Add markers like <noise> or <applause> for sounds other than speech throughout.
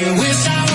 you wish I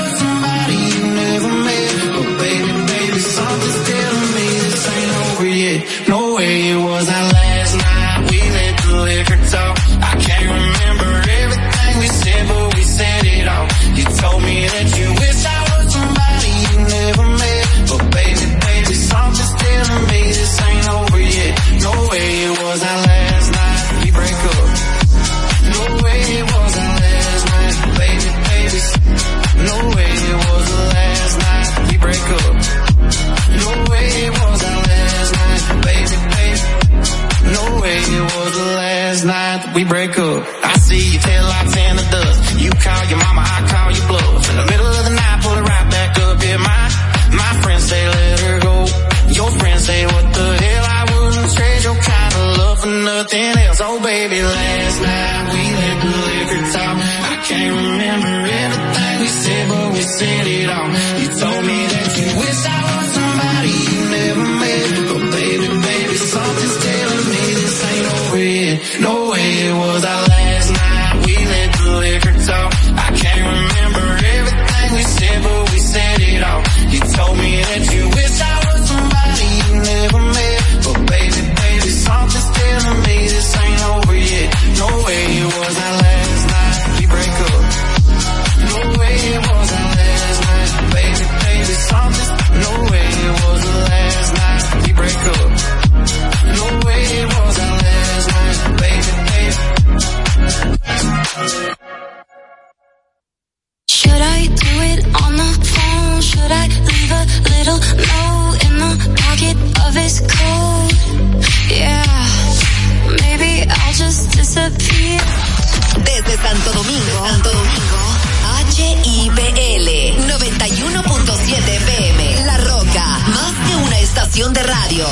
estación de radio.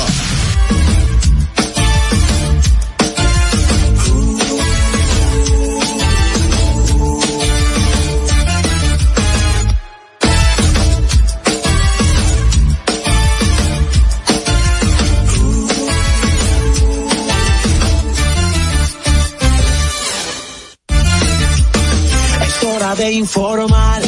Es hora de informar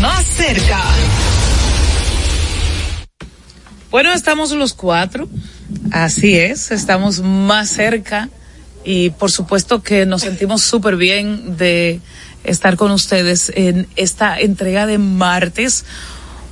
Más cerca. Bueno, estamos los cuatro. Así es, estamos más cerca y por supuesto que nos sentimos súper bien de estar con ustedes en esta entrega de martes.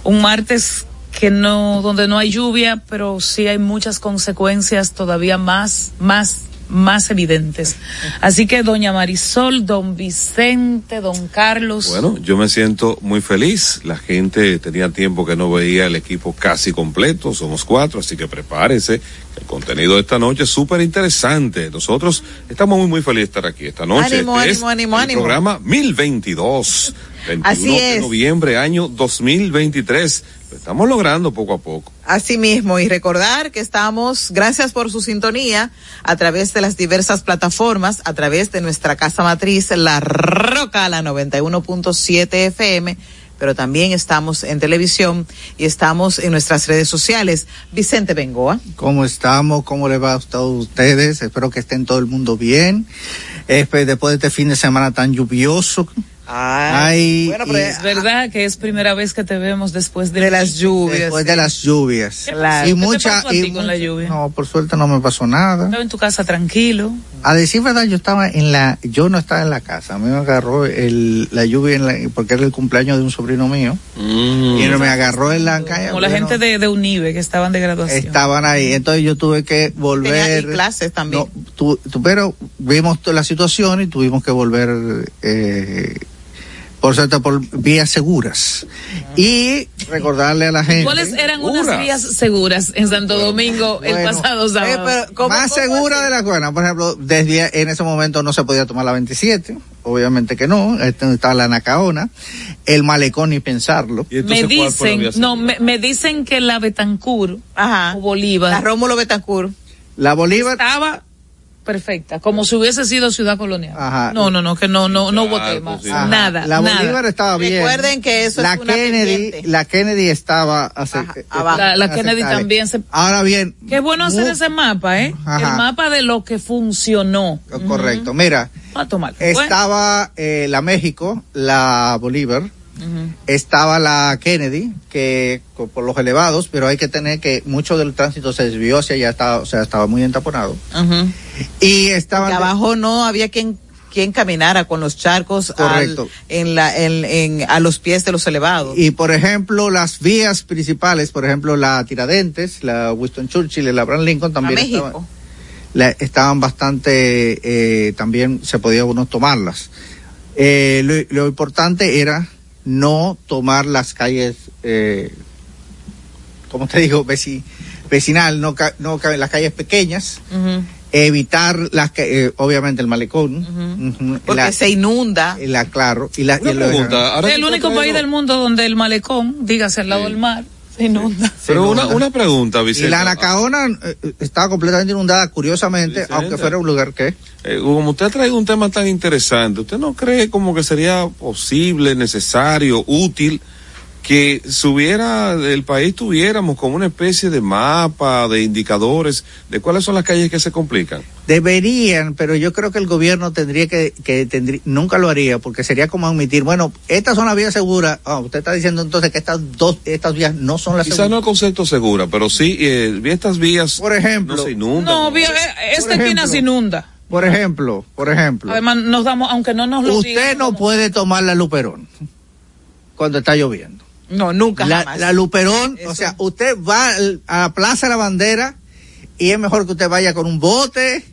Un martes que no, donde no hay lluvia, pero sí hay muchas consecuencias todavía más, más, más evidentes. Así que doña Marisol, don Vicente, don Carlos. Bueno, yo me siento muy feliz. La gente tenía tiempo que no veía el equipo casi completo. Somos cuatro, así que prepárese. El contenido de esta noche es súper interesante. Nosotros estamos muy, muy felices de estar aquí esta noche. Ánimo, Este ánimo, es ánimo, el ánimo. Programa 1022. 21 Así de es. noviembre, año 2023. Lo estamos logrando poco a poco. Así mismo, y recordar que estamos, gracias por su sintonía, a través de las diversas plataformas, a través de nuestra casa matriz, La Roca, la 91.7 FM, pero también estamos en televisión y estamos en nuestras redes sociales. Vicente Bengoa. ¿Cómo estamos? ¿Cómo le va a todos ustedes? Espero que estén todo el mundo bien. Espe- Después de este fin de semana tan lluvioso. Ay, bueno, y- pero Es verdad que es primera vez que te vemos después de, las lluvias. después de las lluvias. Claro. Y ¿Qué te mucha, pasó a y ti con la lluvia? No, por suerte no me pasó nada. Estaba en tu casa tranquilo. A decir verdad, yo estaba en la, yo no estaba en la casa. A mí me agarró el, la lluvia en la- porque era el cumpleaños de un sobrino mío. Mm. Y me agarró en la calle. Como la gente de, de Unive que estaban de graduación. Estaban ahí, entonces yo tuve que volver. Tenía clases también. No, tu- tu- pero vimos toda la situación y tuvimos que volver eh, por cierto, por vías seguras. Y recordarle a la gente. ¿Cuáles eran unas vías seguras en Santo Domingo el pasado sábado? Eh, pero, más segura de la buena. Por ejemplo, desde en ese momento no se podía tomar la 27. Obviamente que no. Estaba la Nacaona. El malecón ni pensarlo. ¿Y me dicen, no, me, me dicen que la Betancur Ajá. o Bolívar La Rómulo Betancourt. La Bolívar. estaba perfecta, como si hubiese sido ciudad colonial. Ajá. No, no, no, que no, no, no hubo temas. Nada, La nada. Bolívar estaba bien. Recuerden que eso la es una Kennedy, pendiente. la Kennedy estaba hace- Ajá, abajo. La, la. Kennedy también se... Ahora bien. Qué bueno hacer ese mapa, ¿eh? Ajá. El mapa de lo que funcionó. Correcto. Mira, A tomar. estaba eh, la México, la Bolívar, estaba la Kennedy, que por los elevados, pero hay que tener que mucho del tránsito se desvió hacia allá, estaba, o sea, estaba muy entaponado. Y estaban Que abajo no había quien quien caminara con los charcos al- Correcto. en la en, en- a los pies de los elevados. Y por ejemplo, las vías principales, por ejemplo, la Tiradentes, la Winston Churchill y la Abraham Lincoln también estaban, la- estaban bastante, eh, también se podía uno tomarlas. Eh, lo, lo importante era no tomar las calles, eh, como te digo, veci- vecinal, no, ca- no ca- las calles pequeñas, evitar las que, eh, obviamente el malecón, Porque la, se inunda. la- claro, y la, y pregunta. el único país del mundo donde el malecón, dígase al lado del mar, inunda. Pero una, una pregunta, Y Vicente. la Anacaona eh, estaba completamente inundada, curiosamente, Vicente. aunque fuera un lugar que... Eh, como usted ha traído un tema tan interesante, ¿usted no cree como que sería posible, necesario, útil que subiera, el país tuviéramos como una especie de mapa, de indicadores de cuáles son las calles que se complican? Deberían, pero yo creo que el gobierno tendría que, que tendría, nunca lo haría, porque sería como admitir, bueno, estas son las vías seguras. Ah, usted está diciendo entonces que estas dos, estas vías no son las Quizás no seguras. el concepto segura, pero sí, eh, estas vías Por ejemplo, no se inundan. No, vía- eh, esta esquina se inunda. por ejemplo, por ejemplo, Además, nos damos, aunque no nos lo digan, usted no como- puede tomar la Luperón cuando está lloviendo. No, nunca La, jamás. la Luperón, Eso. o sea, usted va a la Plaza de la Bandera y es mejor que usted vaya con un bote.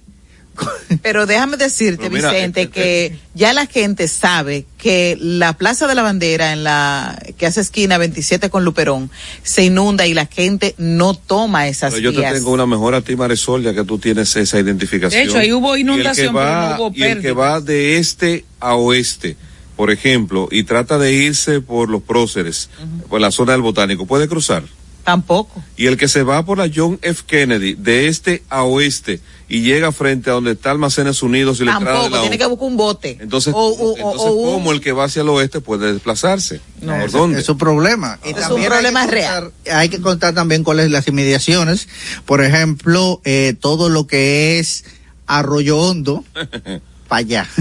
<laughs> Pero déjame decirte, Pero mira, Vicente, eh, eh, que ya la gente sabe que la Plaza de la Bandera, en la que hace esquina 27 con Luperón, se inunda y la gente no toma esas Pero yo te tengo una mejor a ti, Marisol, ya que tú tienes esa identificación. De hecho, ahí hubo Y el que inundación, pero va- no hubo Y el que va de este a oeste, por ejemplo, y trata de irse por los próceres, por la zona del botánico, puede cruzar. Tampoco. Y el que se va por la John F. Kennedy, de este a oeste, y llega frente a donde está Almacenes Unidos y la entrada de Tampoco. la Tiene que buscar un bote. Entonces, O- o- entonces ¿cómo el que va hacia el oeste puede desplazarse? ¿Por Ese- dónde? Es un problema. Y Es hay problema contar- real. Hay que contar también cuáles las inmediaciones. Por ejemplo, eh, todo lo que es Arroyo Hondo, <laughs> para allá. <laughs>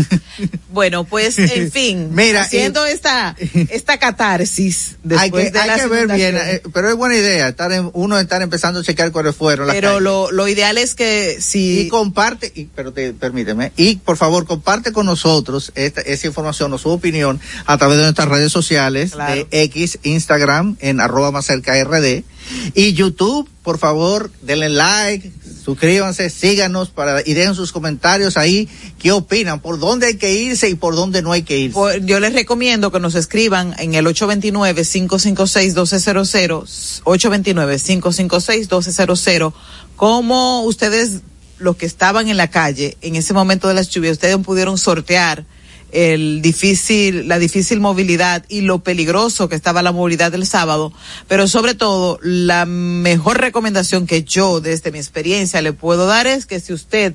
Bueno, pues, en <laughs> fin, Mira, haciendo esta, <laughs> esta catarsis hay después que, de hay que ver bien, eh, pero es buena idea estar en- uno estar empezando a checar cuáles fueron las Pero calles. lo, lo ideal es que si... y comparte, y, pero te, permíteme, y por favor comparte con nosotros esta, esa información o su opinión a través de nuestras redes sociales Claro. de X, Instagram en arroba más cerca RD y YouTube, por favor, denle like, suscríbanse, síganos para y dejen sus comentarios ahí, qué opinan, por dónde hay que irse y por dónde no hay que irse. Yo les recomiendo que nos escriban en el 829-556-1200, 829-556-1200, como ustedes, los que estaban en la calle en ese momento de las lluvias, ustedes pudieron sortear el difícil, la difícil movilidad y lo peligroso que estaba la movilidad del sábado, pero sobre todo la mejor recomendación que yo desde mi experiencia le puedo dar es que si usted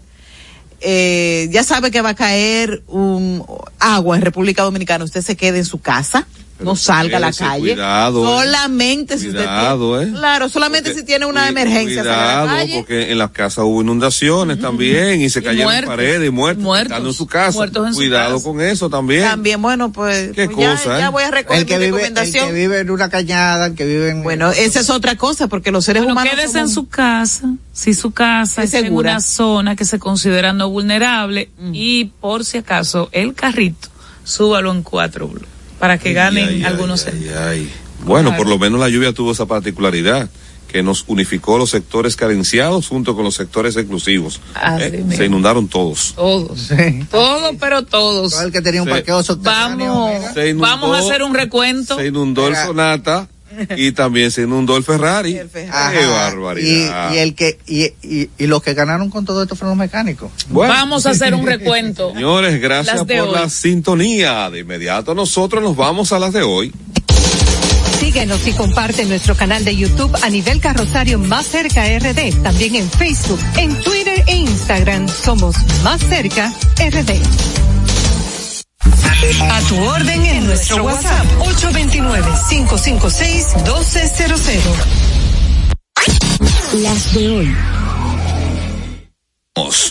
eh, ya sabe que va a caer un agua en República Dominicana, usted se quede en su casa, Pero no salga a la calle. cuidado, eh. solamente si usted Cuidado, tiene, eh. claro, solamente Porque- si tiene una emergencia sale a la Cuidado, calle. porque en las casas hubo inundaciones también y se Y cayeron muertos, paredes y muertos, muertos, en su casa. muertos en su Cuidado casa. con eso también. También, bueno, pues, Qué pues ya, cosa, ¿eh? ya voy a recoger el que mi vive, el recomendación. que vive en una cañada, el que vive en Bueno, esa es otra cosa, porque los seres Bueno, humanos quédese somos- en su casa, si su casa Es está en una zona que se considera no vulnerable y por si acaso el carrito, súbalo en cuatro para que ganen Ay, ay, algunos ay. Bueno, por lo menos la lluvia tuvo esa particularidad, que nos unificó los sectores carenciados junto con los sectores exclusivos. Eh, se inundaron todos. Todos. Sí. Todos, pero todos. Todo el que tenía un parqueo Vamos. Se inundó- vamos a hacer un recuento. Se inundó el. Sonata y también se inundó el Ferrari. <laughs> El Ferrari. ¡Qué barbaridad! Y, y el que y, y, y los que ganaron con todo esto fueron los mecánicos. Bueno. Vamos a hacer un recuento. <laughs> Señores, gracias Las por hoy. la sintonía. De inmediato nosotros nos vamos a las de hoy. Síguenos y comparte nuestro canal de YouTube a nivel carrosario Más Cerca RD. También en Facebook, en Twitter e Instagram somos Más Cerca RD. A tu orden en nuestro WhatsApp 829-556-1200. Las de hoy.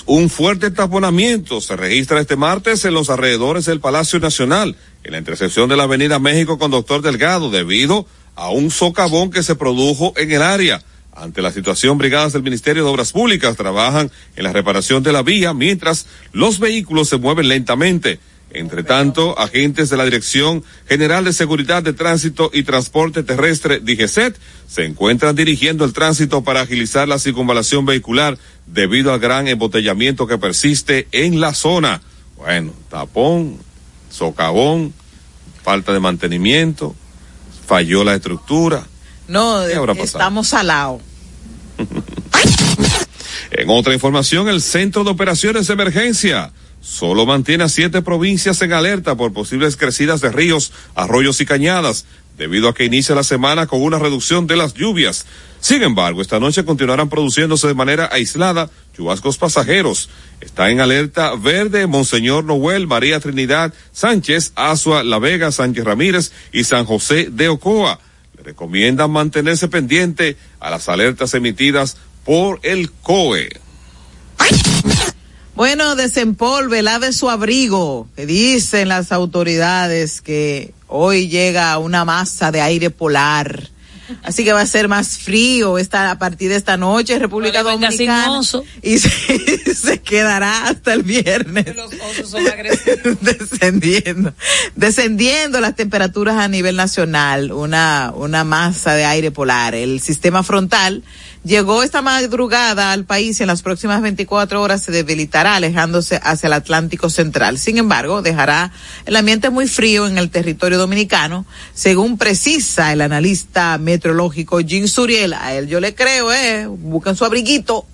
Un fuerte taponamiento se registra este martes en los alrededores del Palacio Nacional, en la intersección de la Avenida México con Doctor Delgado, debido a un socavón que se produjo en el área. Ante la situación, brigadas del Ministerio de Obras Públicas trabajan en la reparación de la vía, mientras los vehículos se mueven lentamente. Entre tanto, agentes de la Dirección General de Seguridad de Tránsito y Transporte Terrestre, DGCET, se encuentran dirigiendo el tránsito para agilizar la circunvalación vehicular debido al gran embotellamiento que persiste en la zona. Bueno, tapón, socavón, falta de mantenimiento, falló la estructura. No, estamos salados. <laughs> En otra información, el Centro de Operaciones de Emergencia solo mantiene a siete provincias en alerta por posibles crecidas de ríos, arroyos y cañadas, debido a que inicia la semana con una reducción de las lluvias. Sin embargo, esta noche continuarán produciéndose de manera aislada chubascos pasajeros. Está en alerta verde Monseñor Noel, María Trinidad Sánchez, Asua, La Vega, Sánchez Ramírez y San José de Ocoa. Le recomiendan mantenerse pendiente a las alertas emitidas por el COE. Bueno, desempolve, lave su abrigo, que dicen las autoridades que hoy llega una masa de aire polar. Así que va a ser más frío esta, a partir de esta noche en República No Dominicana. Y <laughs> se, se quedará hasta el viernes. Los osos son agresivos. <laughs> descendiendo, descendiendo las temperaturas a nivel nacional, una, una masa de aire polar. El sistema frontal llegó esta madrugada al país y en las próximas 24 horas se debilitará alejándose hacia el Atlántico Central. Sin embargo, dejará el ambiente muy frío en el territorio dominicano, según precisa el analista meteorológico Jim Suriel. A él yo le creo, eh, buscan su abriguito.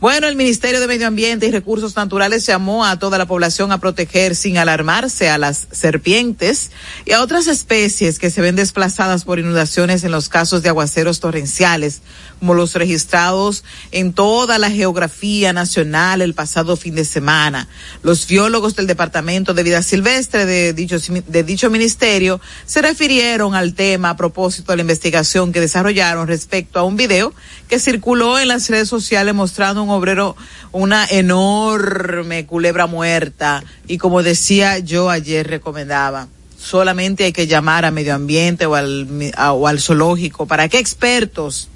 Bueno, el Ministerio de Medio Ambiente y Recursos Naturales llamó a toda la población a proteger sin alarmarse a las serpientes y a otras especies que se ven desplazadas por inundaciones en los casos de aguaceros torrenciales, como los registrados en toda la geografía nacional el pasado fin de semana. Los biólogos del Departamento de Vida Silvestre de dicho, de dicho ministerio se refirieron al tema a propósito de la investigación que desarrollaron respecto a un video que circuló en las redes sociales mostrando un obrero, una enorme culebra muerta. Y como decía yo ayer, recomendaba, solamente hay que llamar a medio ambiente o al, o al zoológico para que expertos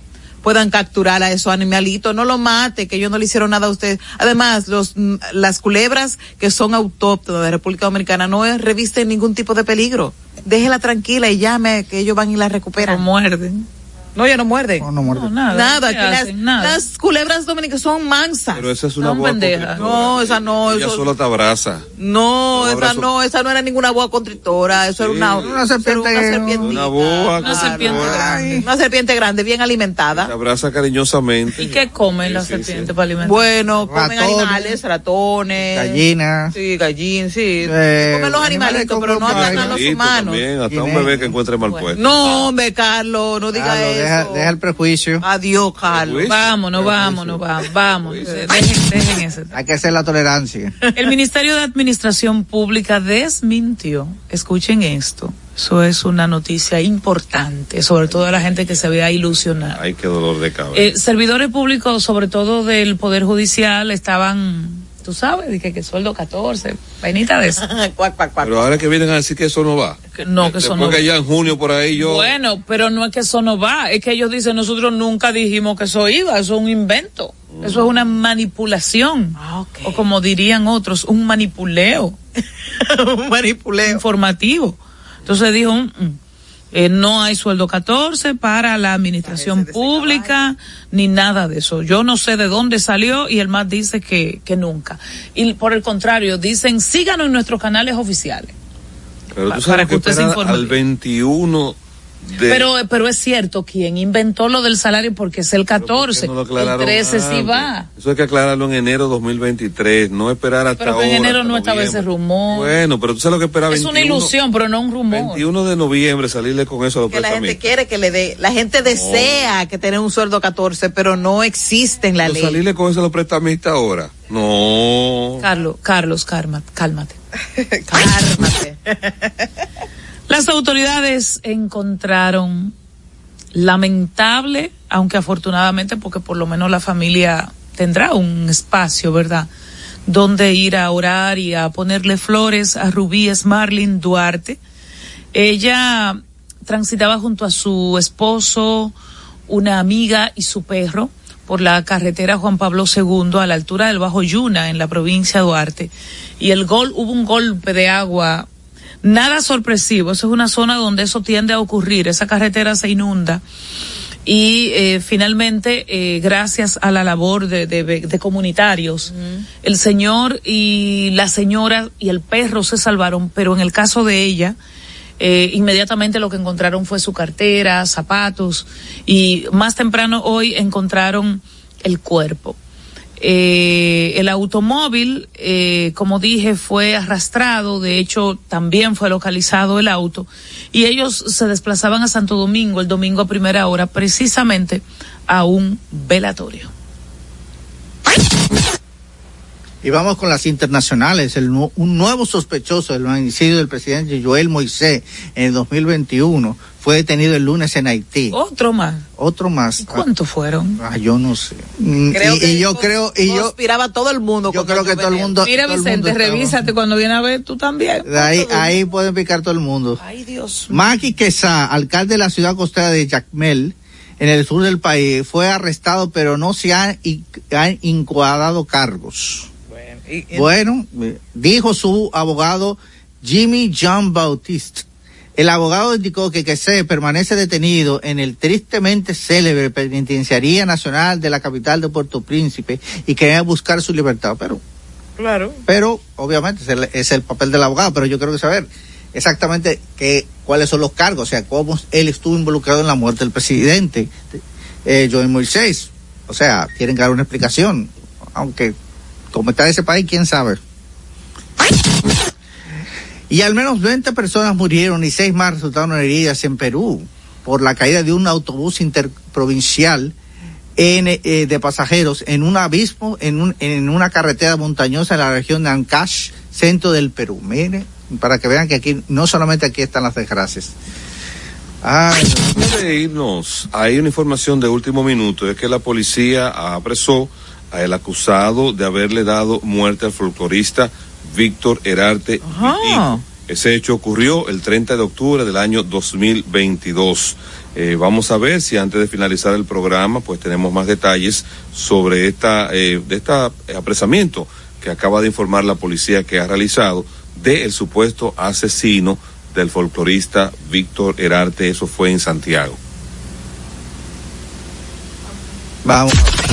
puedan capturar a esos animalitos, no lo mate, que ellos no le hicieron nada a usted. Además, los, mm, las culebras que son autóctonas de República Dominicana no revisten ningún tipo de peligro. Déjela tranquila y llame que ellos van y la recuperan. muerden. No, ya no muerde. No, no muerde. No, nada. Nada, ¿qué aquí las, hacen? Nada. las culebras dominicanas son mansas. Pero esa es una boa constrictora. No, esa no, Ella eso- solo te abraza. No, esa no, esa no era ninguna boa constrictora, eso era una, Una serpiente- una. Una boa Una serpiente grande. Una serpiente grande, bien Te alimentada. abraza cariñosamente. ¿Y qué comen Sí, las sí, serpientes sí. para alimentar? Bueno, comen animales, ratones. Gallinas. Sí, gallín, sí. Eh, comen los animales animalitos, pero no atacan a los humanos. También, hasta un bebé que encuentre mal puesto. No, hombre, Carlos, no diga eso. Deja, deja el prejuicio. Adiós, Carlos. Luis. Vámonos, vámonos, vámonos, vámonos. Dejen, dejen ese. Hay que hacer la tolerancia. El Ministerio de Administración Pública desmintió, escuchen esto, eso es una noticia importante, sobre todo a la gente que se vea ilusionada. Ay, qué dolor de cabeza. Eh, servidores públicos, sobre todo del Poder Judicial, estaban, tú sabes, dije que sueldo 14, vainita de eso. <laughs> cuac, cuac, cuac. Pero ahora que vienen a decir que eso no va. Que no, que eso Después no que ya en junio por ahí yo. Bueno, pero no es que eso no va, es que ellos dicen, nosotros nunca dijimos que eso iba, eso es un invento, eso es una manipulación, Ah, ok. o como dirían otros, un manipuleo <laughs> Un manipuleo. informativo. Entonces dijo, "Mm, mm". Eh, no hay sueldo 14 para la administración pública ni nada de eso. Yo no sé de dónde salió y el MAT dice que, que nunca. Y por el contrario, dicen síganos en nuestros canales oficiales. Pero Pa- tú para sabes que que usted se informe al 21 de... Pero, pero es cierto, quien inventó lo del salario porque es el 14, no lo el aclararon 13 sí antes? va. Eso hay que aclararlo en enero 2023, no esperar hasta Pero que en ahora, enero no estaba ese rumor. Bueno, pero tú sabes lo que esperaba es una ilusión, pero no un rumor. 21 de noviembre salirle con eso a los Que la gente quiere que le dé, la gente desea que tener un sueldo 14, pero no existe en la Pero ley. salirle con eso a los prestamistas ahora. No. Carlos, Carlos, calma- cálmate. Cálmate. <laughs> Las autoridades encontraron lamentable, aunque afortunadamente, porque por lo menos la familia tendrá un espacio, ¿verdad? Donde ir a orar y a ponerle flores a Rubí Marlin Duarte. Ella transitaba junto a su esposo, una amiga y su perro por la carretera Juan Pablo II a la altura del Bajo Yuna en la provincia de Duarte. Y el gol, hubo un golpe de agua nada sorpresivo. Eso es una zona donde eso tiende a ocurrir. Esa carretera se inunda. Y eh, finalmente, eh, gracias a la labor de, de- de comunitarios, el señor y la señora y el perro se salvaron, pero en el caso de ella, eh, inmediatamente lo que encontraron fue su cartera, zapatos y más temprano hoy encontraron el cuerpo. Eh, el automóvil, eh, como dije, fue arrastrado, de hecho también fue localizado el auto, y ellos se desplazaban a Santo Domingo el domingo a primera hora, precisamente a un velatorio. Y vamos con las internacionales. El un nuevo sospechoso del homicidio del presidente Joel Moisés en el 2021 fue detenido el lunes en Haití. Otro más. Otro más. ¿Y cuántos fueron? Ah, yo no sé. Mm, Creo y, que y yo creo, y yo, conspiraba todo el mundo. yo creo que todo el mundo. Mira todo el mundo Vicente, estaba- revísate cuando viene a ver tú también. De ahí, ahí pueden picar todo el mundo. Ay Dios. Maki Quesá, alcalde de la ciudad costera de Jacmel, en el sur del país, fue arrestado, pero no se han, han incoado cargos. Bueno, dijo su abogado Jimmy John Bautiste. El abogado indicó que Quesé permanece detenido en el tristemente célebre penitenciaría nacional de la capital de Puerto Príncipe y que debe buscar su libertad. Pero, Claro. pero obviamente es el, es el papel del abogado, pero yo quiero saber exactamente cuáles son los cargos, o sea, cómo él estuvo involucrado en la muerte del presidente, eh, Joel Moisés. O sea, tienen que dar una explicación, aunque como está ese país, quién sabe. Y al menos 20 personas murieron y seis más resultaron heridas en Perú por la caída de un autobús interprovincial eh, de pasajeros en un abismo en, un, en una carretera montañosa en la región de Ancash, centro del Perú. Mire, para que vean que aquí, no solamente aquí están las desgracias. Ay, Antes hay una información de último minuto, es que la policía apresó al acusado de haberle dado muerte al folclorista Víctor Herarte. Ese hecho ocurrió el 30 de octubre del año 2022. Eh, vamos a ver si antes de finalizar el programa, pues tenemos más detalles sobre esta, eh, de esta apresamiento que acaba de informar la policía que ha realizado del supuesto asesino del folclorista Víctor Herarte. Eso fue en Santiago. vamos.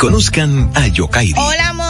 Conozcan a Yokairi. Hola, amores.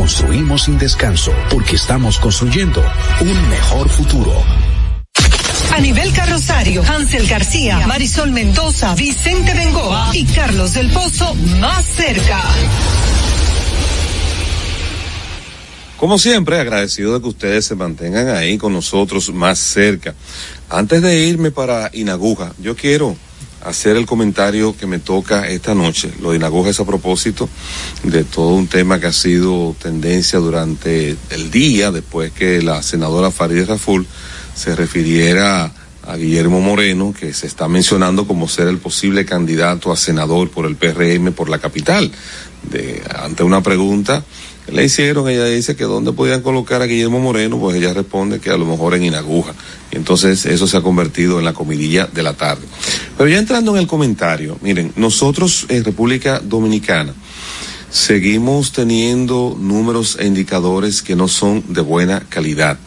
construimos sin descanso porque estamos construyendo un mejor futuro. A nivel carrosario, Hansel García, Marisol Mendoza, Vicente Bengoa y Carlos del Pozo más cerca. Como siempre, agradecido de que ustedes se mantengan ahí con nosotros más cerca. Antes de irme para Inaguja, yo quiero hacer el comentario que me toca esta noche. Lo de Inaguja es a propósito de todo un tema que ha sido tendencia durante el día, después que la senadora Farideh Raful se refiriera a Guillermo Moreno, que se está mencionando como ser el posible candidato a senador por el PRM por la capital. De, ante una pregunta le hicieron, ella dice que dónde podían colocar a Guillermo Moreno, pues ella responde que a lo mejor en Inaguja. Y entonces eso se ha convertido en la comidilla de la tarde. Pero ya entrando en el comentario, miren, nosotros en República Dominicana seguimos teniendo números e indicadores que no son de buena calidad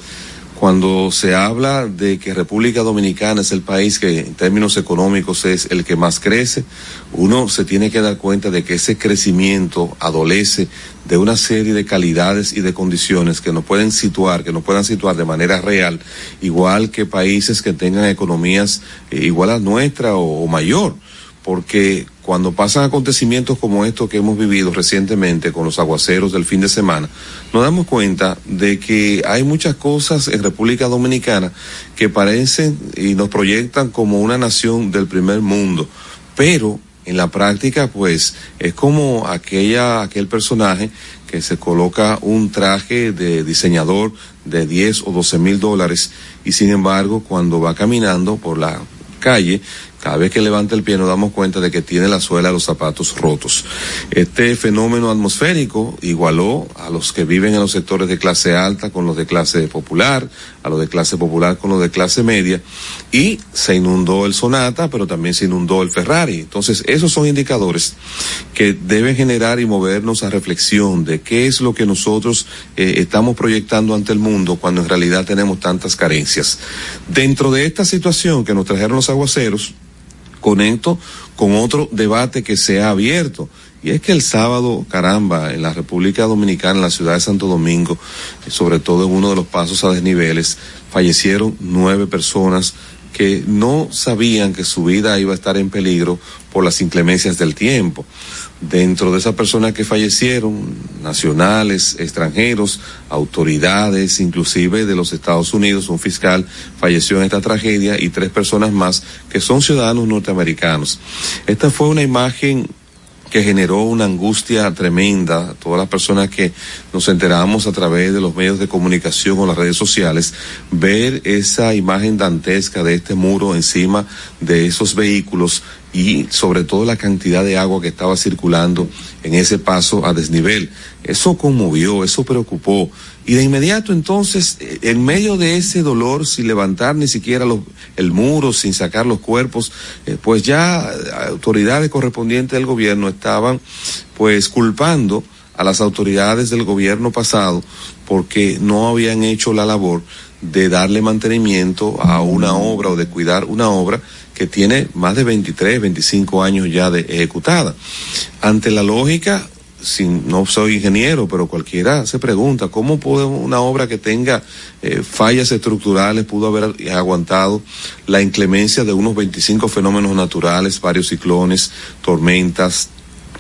cuando se habla de que República Dominicana es el país que en términos económicos es el que más crece, uno se tiene que dar cuenta de que ese crecimiento adolece de una serie de calidades y de condiciones que nos pueden situar, que nos puedan situar de manera real, igual que países que tengan economías eh, igual a nuestra o, o mayor porque cuando pasan acontecimientos como estos que hemos vivido recientemente con los aguaceros del fin de semana, nos damos cuenta de que hay muchas cosas en República Dominicana que parecen y nos proyectan como una nación del primer mundo, pero en la práctica pues es como aquella aquel personaje que se coloca un traje de diseñador de 10 o 12 mil dólares y sin embargo cuando va caminando por la calle cada vez que levanta el pie nos damos cuenta de que tiene la suela de los zapatos rotos. Este fenómeno atmosférico igualó a los que viven en los sectores de clase alta con los de clase popular, a los de clase popular con los de clase media, y se inundó el Sonata, pero también se inundó el Ferrari. Entonces, esos son indicadores que deben generar y movernos a reflexión de qué es lo que nosotros eh, estamos proyectando ante el mundo cuando en realidad tenemos tantas carencias. Dentro de esta situación que nos trajeron los aguaceros, conecto con otro debate que se ha abierto. Y es que el sábado, caramba, en la República Dominicana, en la ciudad de Santo Domingo, sobre todo en uno de los pasos a desniveles, fallecieron nueve personas que no sabían que su vida iba a estar en peligro por las inclemencias del tiempo. Dentro de esas personas que fallecieron, nacionales, extranjeros, autoridades, inclusive de los Estados Unidos, un fiscal falleció en esta tragedia y tres personas más que son ciudadanos norteamericanos. Esta fue una imagen que generó una angustia tremenda todas las personas que nos enteramos a través de los medios de comunicación o las redes sociales, ver esa imagen dantesca de este muro encima de esos vehículos y sobre todo la cantidad de agua que estaba circulando en ese paso a desnivel. Eso conmovió, eso preocupó. Y de inmediato entonces, en medio de ese dolor, sin levantar ni siquiera los, el muro, sin sacar los cuerpos, eh, pues ya autoridades correspondientes del gobierno estaban pues culpando a las autoridades del gobierno pasado porque no habían hecho la labor de darle mantenimiento a una obra o de cuidar una obra que tiene más de 23, 25 años ya de ejecutada. Ante la lógica, sin, no soy ingeniero, pero cualquiera se pregunta cómo puede una obra que tenga eh, fallas estructurales pudo haber aguantado la inclemencia de unos 25 fenómenos naturales, varios ciclones, tormentas,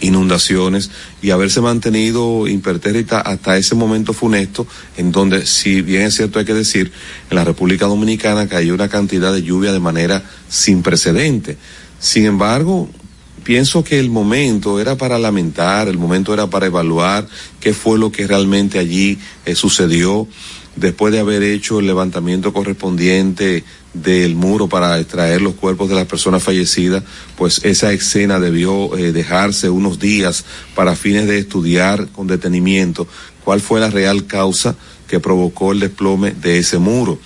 inundaciones y haberse mantenido impertérrita hasta ese momento funesto en donde, si bien es cierto hay que decir, en la República Dominicana cayó una cantidad de lluvia de manera sin precedente. Sin embargo, pienso que el momento era para lamentar, el momento era para evaluar qué fue lo que realmente allí eh, sucedió después de haber hecho el levantamiento correspondiente del muro para extraer los cuerpos de las personas fallecidas, pues esa escena debió eh, dejarse unos días para fines de estudiar con detenimiento cuál fue la real causa que provocó el desplome de ese muro.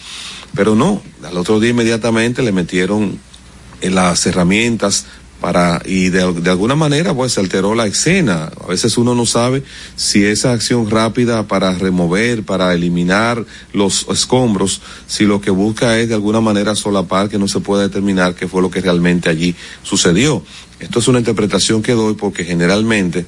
Pero no, al otro día inmediatamente le metieron en las herramientas para y de, alguna manera pues se alteró la escena. A veces uno no sabe si esa acción rápida para remover, para eliminar los escombros, si lo que busca es de alguna manera solapar que no se pueda determinar qué fue lo que realmente allí sucedió. Esto es una interpretación que doy porque generalmente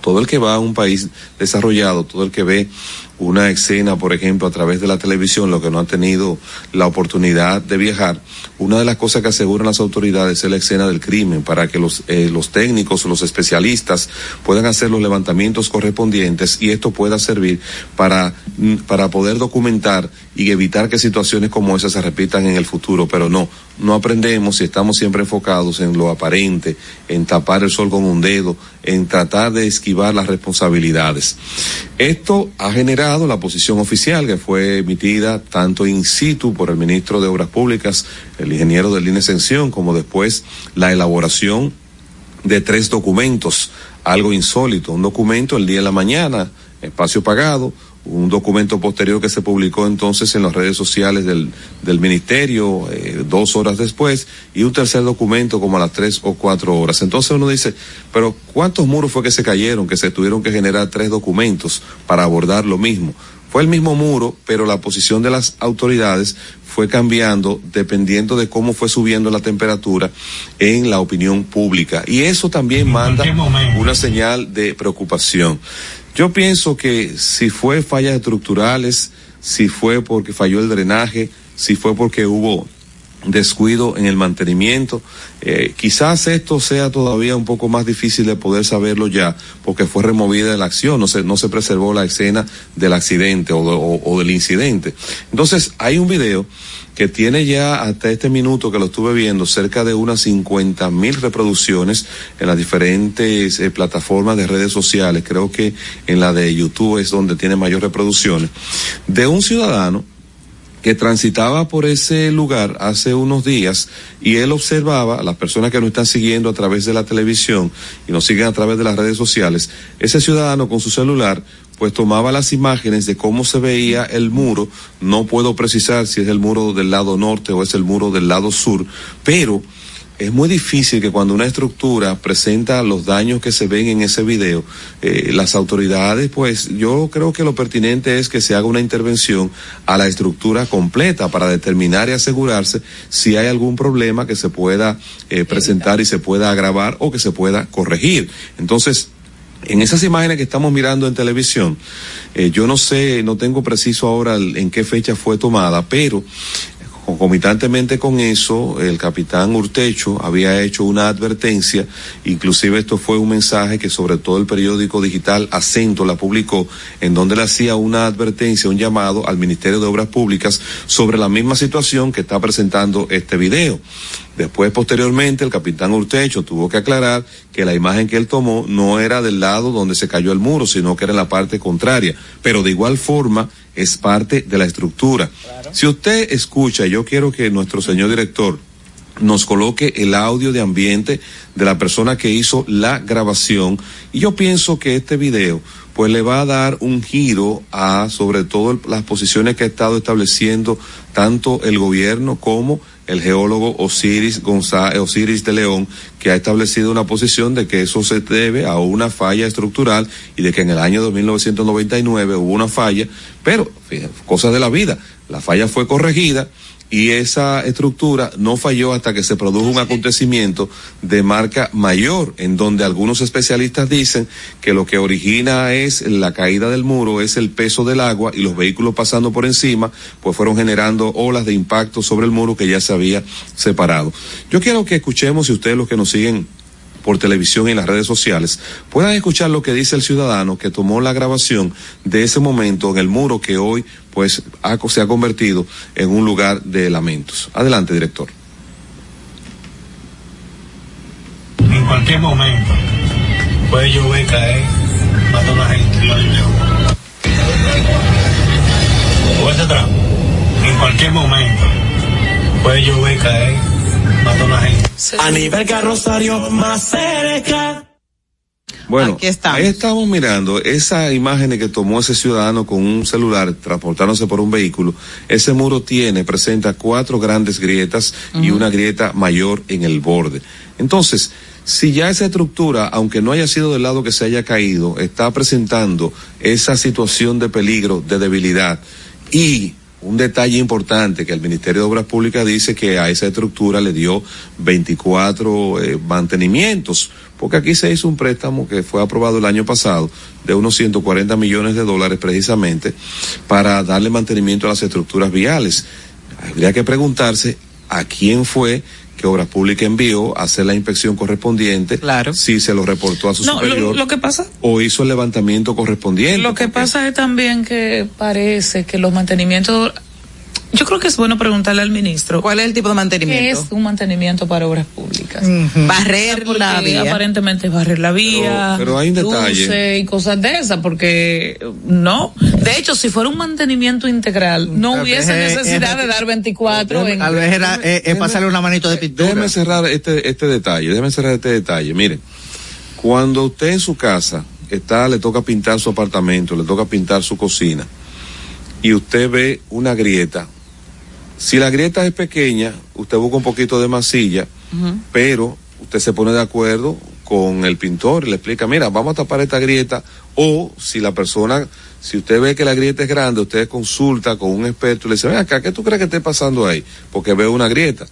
todo el que va a un país desarrollado, todo el que ve una escena, por ejemplo, a través de la televisión, lo que no ha tenido la oportunidad de viajar, una de las cosas que aseguran las autoridades es la escena del crimen, para que los, eh, los técnicos, los especialistas puedan hacer los levantamientos correspondientes y esto pueda servir para, mm, para poder documentar y evitar que situaciones como esas se repitan en el futuro, pero no, no aprendemos y estamos siempre enfocados en lo aparente, en tapar el sol con un dedo, en tratar de esquivar las responsabilidades. Esto ha generado la posición oficial que fue emitida tanto in situ por el ministro de Obras Públicas, el ingeniero de línea extensión, como después la elaboración de tres documentos, algo insólito, un documento el día de la mañana, espacio pagado, un documento posterior que se publicó entonces en las redes sociales del, del ministerio eh, dos horas después y un tercer documento como a las tres o cuatro horas. Entonces uno dice, pero ¿cuántos muros fue que se cayeron, que se tuvieron que generar tres documentos para abordar lo mismo? Fue el mismo muro, pero la posición de las autoridades fue cambiando dependiendo de cómo fue subiendo la temperatura en la opinión pública. Y eso también manda una señal de preocupación. Yo pienso que si fue fallas estructurales, si fue porque falló el drenaje, si fue porque hubo descuido en el mantenimiento. Eh, quizás esto sea todavía un poco más difícil de poder saberlo ya, porque fue removida la acción, no se, no se preservó la escena del accidente o, o, o del incidente. Entonces, hay un video que tiene ya hasta este minuto que lo estuve viendo cerca de unas 50 mil reproducciones en las diferentes eh, plataformas de redes sociales. Creo que en la de YouTube es donde tiene mayor reproducciones. De un ciudadano que transitaba por ese lugar hace unos días y él observaba, a las personas que nos están siguiendo a través de la televisión y nos siguen a través de las redes sociales, ese ciudadano con su celular pues tomaba las imágenes de cómo se veía el muro, no puedo precisar si es el muro del lado norte o es el muro del lado sur, pero es muy difícil que cuando una estructura presenta los daños que se ven en ese video, eh, las autoridades, pues yo creo que lo pertinente es que se haga una intervención a la estructura completa para determinar y asegurarse si hay algún problema que se pueda eh, presentar y se pueda agravar o que se pueda corregir. Entonces, en esas imágenes que estamos mirando en televisión, eh, yo no sé, no tengo preciso ahora en qué fecha fue tomada, pero concomitantemente con eso, el capitán Urtecho había hecho una advertencia, inclusive esto fue un mensaje que sobre todo el periódico digital Acento la publicó, en donde le hacía una advertencia, un llamado al Ministerio de Obras Públicas sobre la misma situación que está presentando este video. Después, posteriormente, el capitán Urtecho tuvo que aclarar que la imagen que él tomó no era del lado donde se cayó el muro, sino que era en la parte contraria. Pero de igual forma, es parte de la estructura. Claro. Si usted escucha, yo quiero que nuestro señor director nos coloque el audio de ambiente de la persona que hizo la grabación y yo pienso que este video pues le va a dar un giro a sobre todo las posiciones que ha estado estableciendo tanto el gobierno como el geólogo Osiris González, Osiris de León, que ha establecido una posición de que eso se debe a una falla estructural y de que en el año de 1999 hubo una falla, pero fíjate, cosas de la vida, la falla fue corregida y esa estructura no falló hasta que se produjo un acontecimiento de marca mayor, en donde algunos especialistas dicen que lo que origina es la caída del muro, es el peso del agua y los vehículos pasando por encima, pues fueron generando olas de impacto sobre el muro que ya se había separado. Yo quiero que escuchemos, si ustedes los que nos siguen por televisión y en las redes sociales, puedan escuchar lo que dice el ciudadano que tomó la grabación de ese momento en el muro que hoy pues ha, se ha convertido en un lugar de lamentos. Adelante, director. En cualquier momento puede llover, caer, matar a una gente. ¿Puedes atrás? En cualquier momento puede llover, caer, matar a una gente. A nivel carrosario más cerca. Bueno, ahí estamos mirando esa imagen que tomó ese ciudadano con un celular transportándose por un vehículo. Ese muro tiene, presenta cuatro grandes grietas y una grieta mayor en el borde. Entonces, si ya esa estructura, aunque no haya sido del lado que se haya caído, está presentando esa situación de peligro, de debilidad y un detalle importante que el Ministerio de Obras Públicas dice que a esa estructura le dio 24 eh, mantenimientos, porque aquí se hizo un préstamo que fue aprobado el año pasado de unos 140 millones de dólares precisamente para darle mantenimiento a las estructuras viales. Habría que preguntarse a quién fue que Obras Públicas envió a hacer la inspección correspondiente, claro. si se lo reportó a su No, superior lo, lo que pasa, o hizo el levantamiento correspondiente. lo que pasa es también que parece que los mantenimientos, yo creo que es bueno preguntarle al ministro. ¿Cuál es el tipo de ¿Qué mantenimiento? es un mantenimiento para obras públicas? Barrer la Porque vía. Aparentemente barrer la vía. Pero- pero hay un detalle. y cosas de esas, porque no. De hecho, si fuera un mantenimiento integral, no hubiese es- necesidad es- de dar 24 en. Tal vez era eh, eh, pasarle una manito de pintura. Déjeme cerrar este, este detalle, déjeme cerrar este detalle. Miren, cuando usted en su casa está, le toca pintar su apartamento, le toca pintar su cocina, y usted ve una grieta, si la grieta es pequeña, usted busca un poquito de masilla, pero usted se pone de acuerdo con el pintor y le explica, mira, vamos a tapar esta grieta, o si la persona, si usted ve que la grieta es grande, usted consulta con un experto y le dice, ven acá, ¿qué tú crees que esté pasando ahí? Porque veo una grieta.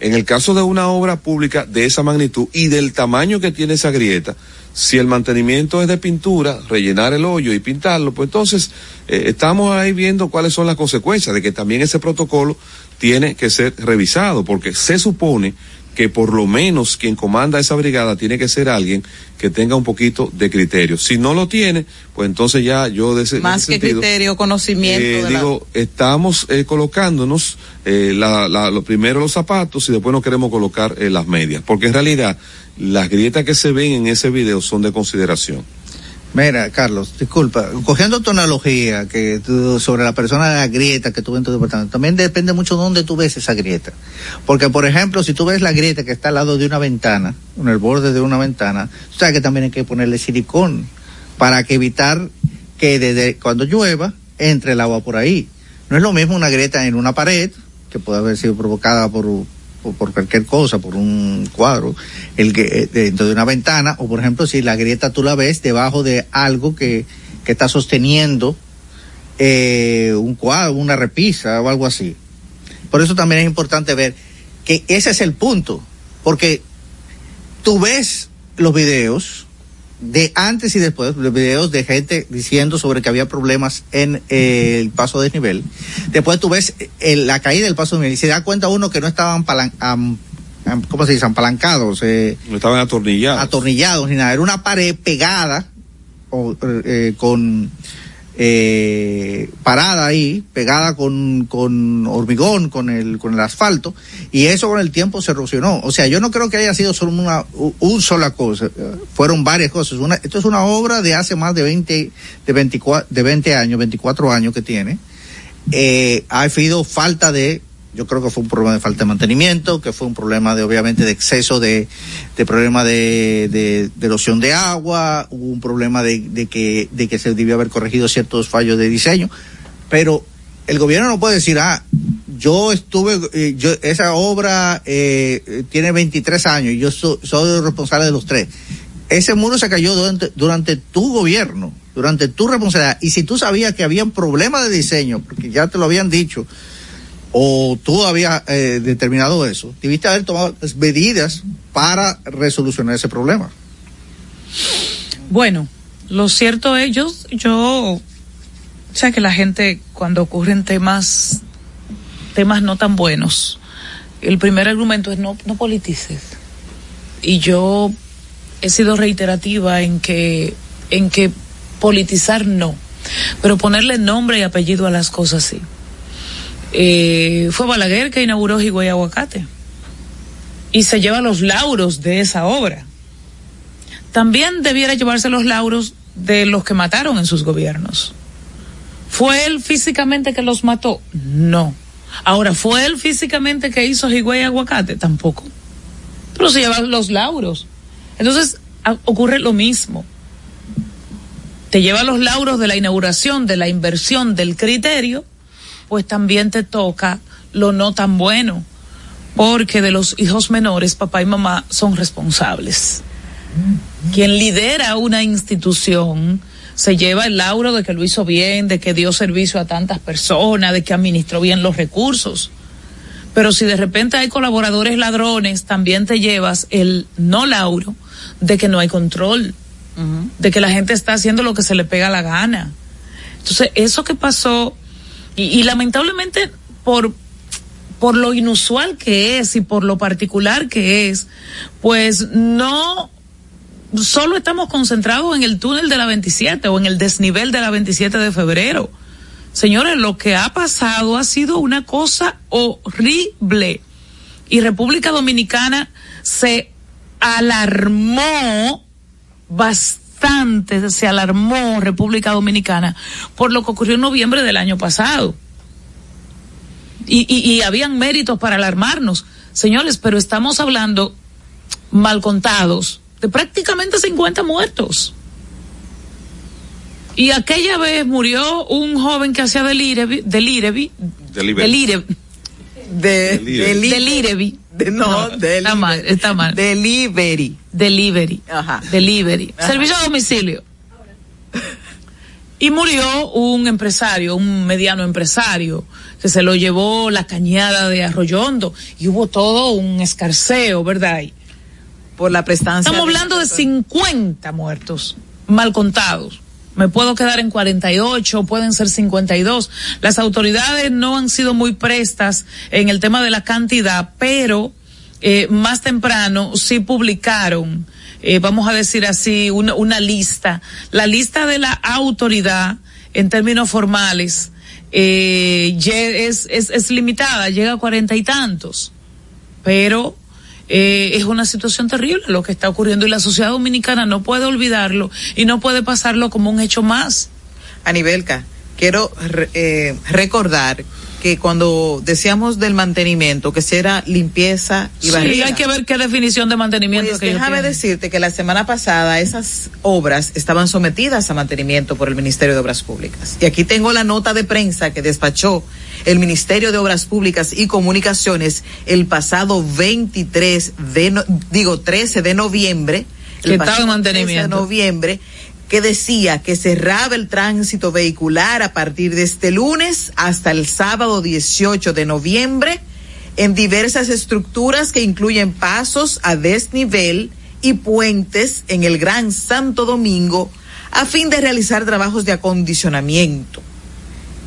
En el caso de una obra pública de esa magnitud y del tamaño que tiene esa grieta, si el mantenimiento es de pintura, rellenar el hoyo y pintarlo, pues entonces eh, estamos ahí viendo cuáles son las consecuencias de que también ese protocolo tiene que ser revisado, porque se supone que por lo menos quien comanda esa brigada tiene que ser alguien que tenga un poquito de criterio. Si no lo tiene, pues entonces ya yo de ese, Más ese que sentido, criterio, conocimiento. eh, de la- digo, estamos eh, colocándonos eh, la, la- lo primero los zapatos y después nos queremos colocar eh, las medias, porque en realidad las grietas que se ven en ese video son de consideración. Mira, Carlos, disculpa, cogiendo tu analogía que tú- sobre la persona de la grieta que tú ves en tu departamento, también depende mucho de dónde tú ves esa grieta. Porque, por ejemplo, si tú ves la grieta que está al lado de una ventana, en el borde de una ventana, tú sabes que también hay que ponerle silicón para que evitar que desde cuando llueva entre el agua por ahí. No es lo mismo una grieta en una pared, que puede haber sido provocada por, por, cualquier cosa, por un cuadro, el que eh, dentro de una ventana, o por ejemplo si la grieta tú la ves debajo de algo que, que está sosteniendo eh, un cuadro, una repisa o algo así. Por eso también es importante ver que ese es el punto, porque tú ves los videos de antes y después, los videos de gente diciendo sobre que había problemas en eh, el paso de nivel. Después tú ves eh, la caída del paso de nivel y se da cuenta uno que no estaban palan, am- am- ¿cómo se dice? Apalancados, eh, No estaban atornillados. atornillados ni nada. Era una pared pegada o, eh, con eh, parada ahí, pegada con, con hormigón, con el, con el asfalto, y eso con el tiempo se erosionó. O sea, yo no creo que haya sido solo una, un sola cosa, eh, fueron varias cosas. Una, esto es una obra de hace más de 20, de 24, de 20 años, 24 años que tiene. Eh, ha habido falta de, yo creo que fue un problema de falta de mantenimiento, que fue un problema de, obviamente, de exceso de, de problema de, de, erosión de agua, hubo un problema de, de que, de que se debió haber corregido ciertos fallos de diseño, pero el gobierno no puede decir, ah, yo estuve, eh, yo, esa obra eh, eh, tiene 23 años y yo so- soy responsable de los tres. Ese muro se cayó durante, durante tu gobierno, durante tu responsabilidad. Y si tú sabías que había un problema de diseño, porque ya te lo habían dicho, o tú habías eh, determinado eso, debiste haber tomado medidas para resolucionar ese problema. Bueno, lo cierto es, yo, yo sé que la gente cuando ocurren temas, temas no tan buenos, el primer argumento es no, no politices. Y yo he sido reiterativa en que, en que politizar no, pero ponerle nombre y apellido a las cosas sí. Eh, fue Balaguer que inauguró Higüey Aguacate y se lleva los lauros de esa obra. También debiera llevarse los lauros de los que mataron en sus gobiernos. ¿Fue él físicamente que los mató? No. Ahora, ¿fue él físicamente que hizo Higüey Aguacate? Tampoco. Pero se llevan los lauros. Entonces, ocurre lo mismo. Te lleva los lauros de la inauguración, de la inversión, del criterio, pues también te toca lo no tan bueno, porque de los hijos menores, papá y mamá son responsables. Quien lidera una institución se lleva el lauro de que lo hizo bien, de que dio servicio a tantas personas, de que administró bien los recursos. Pero si de repente hay colaboradores ladrones, también te llevas el no lauro de que no hay control, de que la gente está haciendo lo que se le pega la gana. Entonces, eso que pasó, y, lamentablemente por, por lo inusual que es y por lo particular que es, pues no solo estamos concentrados en el túnel de la 27 o en el desnivel de la 27 de febrero. Señores, lo que ha pasado ha sido una cosa horrible. Y República Dominicana se alarmó bastante, se alarmó República Dominicana por lo que ocurrió en noviembre del año pasado. Y, y, y habían méritos para alarmarnos. Señores, pero estamos hablando mal contados de prácticamente 50 muertos. Y aquella vez murió un joven que hacía delirevi, delirevi, delirevi, de, delirevi. De, no, está mal, está mal. Delivery. Delivery. Ajá. Delivery. Ajá. Servicio a domicilio. Y murió un empresario, un mediano empresario, que se lo llevó la cañada de Arroyondo y hubo todo un escarceo, ¿verdad? Por la prestancia. Estamos hablando de 50 muertos, mal contados. Me puedo quedar en 48, pueden ser 52. Las autoridades no han sido muy prestas en el tema de la cantidad, pero eh, más temprano sí publicaron, eh, vamos a decir así, una, una, lista. La lista de la autoridad, en términos formales, eh, es, es, es limitada, llega a cuarenta y tantos. Pero eh, es una situación terrible lo que está ocurriendo y la sociedad dominicana no puede olvidarlo y no puede pasarlo como un hecho más. Anibelka, quiero eh, recordar que cuando decíamos del mantenimiento, que será limpieza y barrida. Sí, hay que ver qué definición de mantenimiento pues que déjame decirte que la semana pasada esas obras estaban sometidas a mantenimiento por el Ministerio de Obras Públicas. Y aquí tengo la nota de prensa que despachó el Ministerio de Obras Públicas y Comunicaciones el pasado 23 de, no, digo 13 de noviembre. El que estaba en mantenimiento. de noviembre que decía que cerraba el tránsito vehicular a partir de este lunes hasta el sábado 18 de noviembre en diversas estructuras que incluyen pasos a desnivel y puentes en el Gran Santo Domingo a fin de realizar trabajos de acondicionamiento.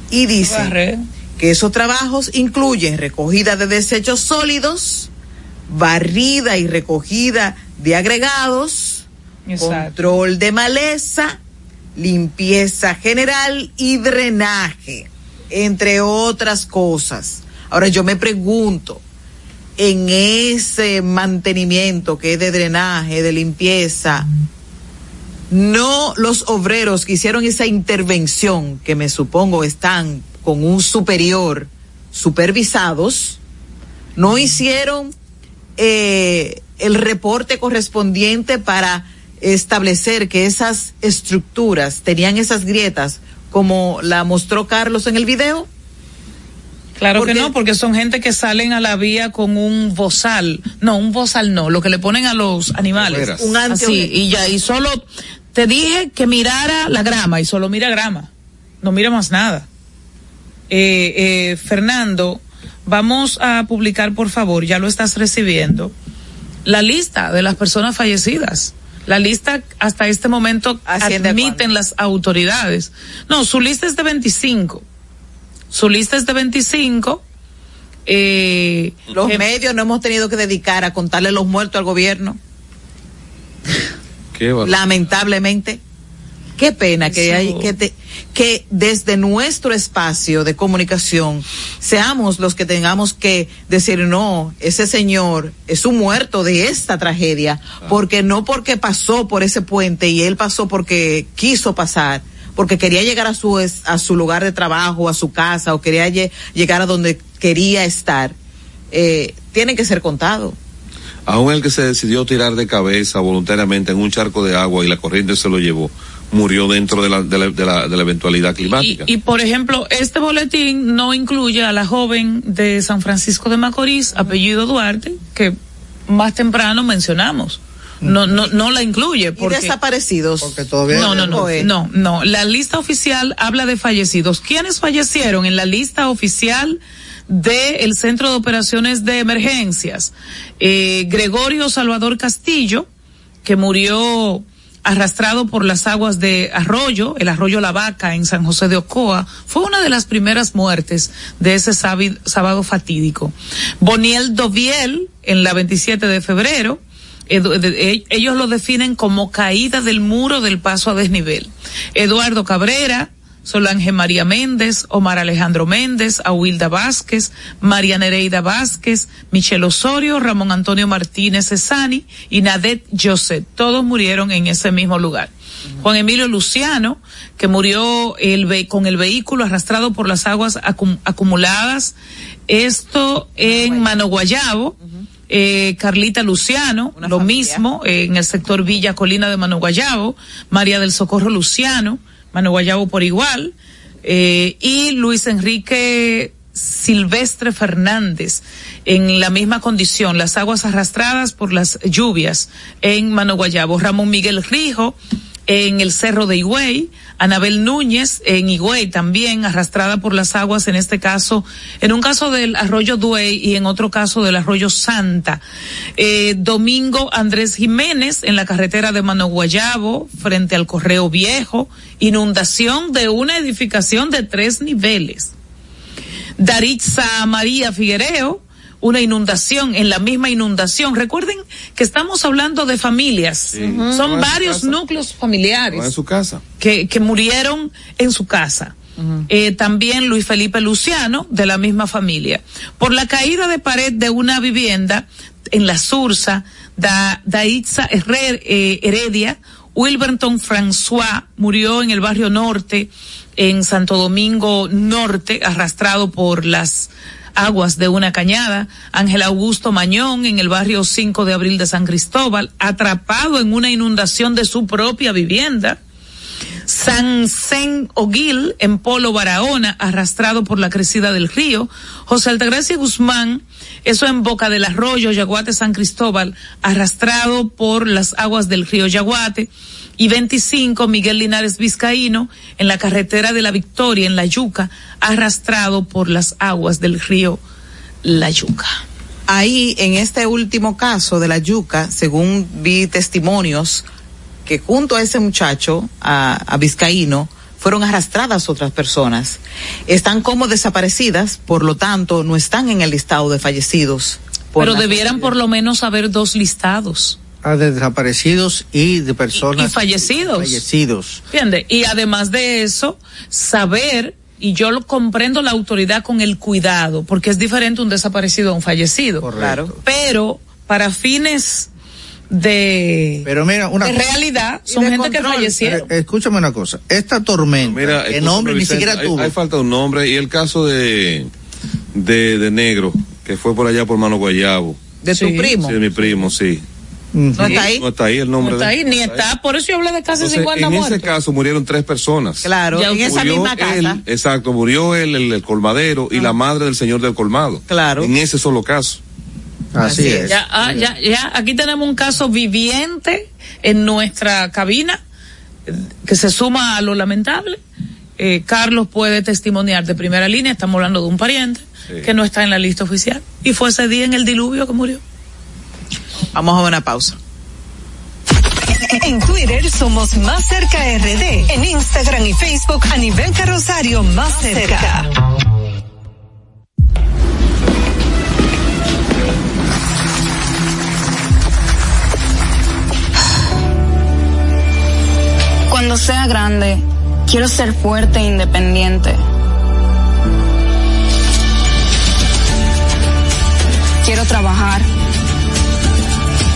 Y dice que esos trabajos incluyen recogida de desechos sólidos, barrida y recogida de agregados, Control de maleza, limpieza general y drenaje, entre otras cosas. Ahora yo me pregunto, en ese mantenimiento que es de drenaje, de limpieza, no los obreros que hicieron esa intervención, que me supongo están con un superior supervisados, no hicieron eh, el reporte correspondiente para establecer que esas estructuras tenían esas grietas como la mostró Carlos en el video? Claro que no, porque son gente que salen a la vía con un bozal. No, un bozal no, lo que le ponen a los animales. Un Así, y ya, y solo te dije que mirara la grama y solo mira grama. No mira más nada. Eh, eh, Fernando, vamos a publicar, por favor, ya lo estás recibiendo, la lista de las personas fallecidas. La lista hasta este momento Asciende admiten las autoridades. No, su lista es de 25. Su lista es de 25. Eh, Los eh, medios no hemos tenido que dedicar a contarle los muertos al gobierno, Qué lamentablemente. Qué pena que hay que te- que desde nuestro espacio de comunicación seamos los que tengamos que decir no, ese señor es un muerto de esta tragedia, porque no porque pasó por ese puente y él pasó porque quiso pasar, porque quería llegar a su a su lugar de trabajo, a su casa o quería lle- llegar a donde quería estar. Eh, tiene que ser contado. Aún el que se decidió tirar de cabeza voluntariamente en un charco de agua y la corriente se lo llevó, murió dentro de la, de la, de la, de la eventualidad y, climática. y, por ejemplo, este boletín no incluye a la joven de San Francisco de Macorís, apellido Duarte, que más temprano mencionamos. No, no, no la incluye. Y Porque, desaparecidos. Porque todavía no, no, no, no, no. La lista oficial habla de fallecidos. ¿Quiénes fallecieron en la lista oficial del Centro de Operaciones de Emergencias? Eh, Gregorio Salvador Castillo, que murió arrastrado por las aguas de Arroyo, el Arroyo La Vaca en San José de Ocoa, fue una de las primeras muertes de ese sábado, fatídico. Boniel Doviel, en la 27 de febrero, e- ellos lo definen como caída del muro del paso a desnivel. Eduardo Cabrera, Solange María Méndez, Omar Alejandro Méndez, Ahuilda Vázquez, María Nereida Vázquez, Michel Osorio, Ramón Antonio Martínez Cesani y Nadet Joseph. Todos murieron en ese mismo lugar. Juan Emilio Luciano, que murió el con el vehículo arrastrado por las aguas acum- acumuladas, esto en Mano Guayabo. Eh, Carlita Luciano, Una lo familia. mismo, eh, en el sector Villa Colina de Mano Guayabo, María del Socorro Luciano, Mano Guayabo por igual, eh, y Luis Enrique Silvestre Fernández, en la misma condición, las aguas arrastradas por las lluvias en Mano Guayabo, Ramón Miguel Rijo, en el Cerro de Higüey, Anabel Núñez en Higüey también arrastrada por las aguas, en este caso, en un caso del arroyo Duey y en otro caso del arroyo Santa. Eh, Domingo Andrés Jiménez en la carretera de Mano Guayabo, frente al Correo Viejo, inundación de una edificación de tres niveles. Daritza María Figuereo, una inundación, en la misma inundación. Recuerden que estamos hablando de familias. Son varios núcleos familiares en su casa. que, que murieron en su casa. Eh, también Luis Felipe Luciano, de la misma familia. Por la caída de pared de una vivienda en la Sursa, da, Daitza Herrer- eh, Heredia, Wilberton François murió en el barrio norte, en Santo Domingo Norte, arrastrado por las aguas de una cañada, Ángel Augusto Mañón en el barrio 5 de abril de San Cristóbal, atrapado en una inundación de su propia vivienda, Sansen Oguil en Polo Barahona, arrastrado por la crecida del río, José Altagracia Guzmán, eso en Boca del Arroyo, Yaguate San Cristóbal, arrastrado por las aguas del río Yaguate, y 25 Miguel Linares Vizcaíno en la carretera de la Victoria en La Yuca, arrastrado por las aguas del río La Yuca. Ahí, en este último caso de la yuca, según vi testimonios, que junto a ese muchacho, a, a Vizcaíno, fueron arrastradas otras personas. Están como desaparecidas, por lo tanto, no están en el listado de fallecidos. Pero debieran por lo menos haber dos listados. Ah, de desaparecidos y de personas Y fallecidos. fallecidos. ¿Entiende? Y además de eso, saber, y yo lo comprendo la autoridad con el cuidado, porque es diferente un desaparecido a un fallecido. Correcto. Pero para fines de, Pero mira, una de cosa- realidad, son de gente que fallecieron. Escúchame una cosa. Esta tormenta, Mira, el nombre ni siquiera hay, tuvo. hay falta de un nombre y el caso de, de, de Negro, que fue por allá por Mano Guayabo. de Sí. tu primo. Sí, de mi primo, sí. ¿No está ahí? No está ahí el nombre No está de ahí, ni está, por eso yo hablé de casi Entonces, 50 en muertos. ese caso murieron tres personas. Claro, Ya en esa misma casa. él, exacto, murió él, el, el colmadero, y la madre del señor del colmado. Claro. En ese solo caso. Así, Así es. Ya, ah, ya, ya, aquí tenemos un caso viviente en nuestra cabina, eh, que se suma a lo lamentable. eh, Carlos puede testimoniar de primera línea, estamos hablando de un pariente que no está en la lista oficial. Y fue ese día en el diluvio que murió. Vamos a una pausa. En Twitter somos Más Cerca RD. En Instagram y Facebook a nivel carrosario Más Cerca. Cuando sea grande, quiero ser fuerte e independiente. Quiero trabajar,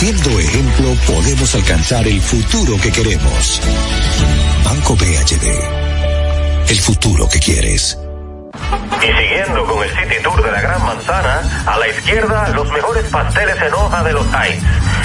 Siendo ejemplo, podemos alcanzar el futuro que queremos. Banco BHD. El futuro que quieres. Y siguiendo con el City Tour de la Gran Manzana, a la izquierda los mejores pasteles en hoja de los Times.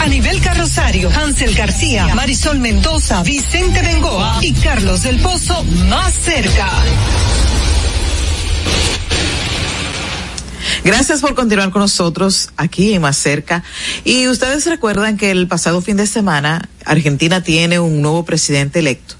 A nivel carrosario, Hansel García, Marisol Mendoza, Vicente Bengoa y Carlos del Pozo más cerca. Gracias por continuar con nosotros aquí en Más Cerca. Y ustedes recuerdan que el pasado fin de semana Argentina tiene un nuevo presidente electo.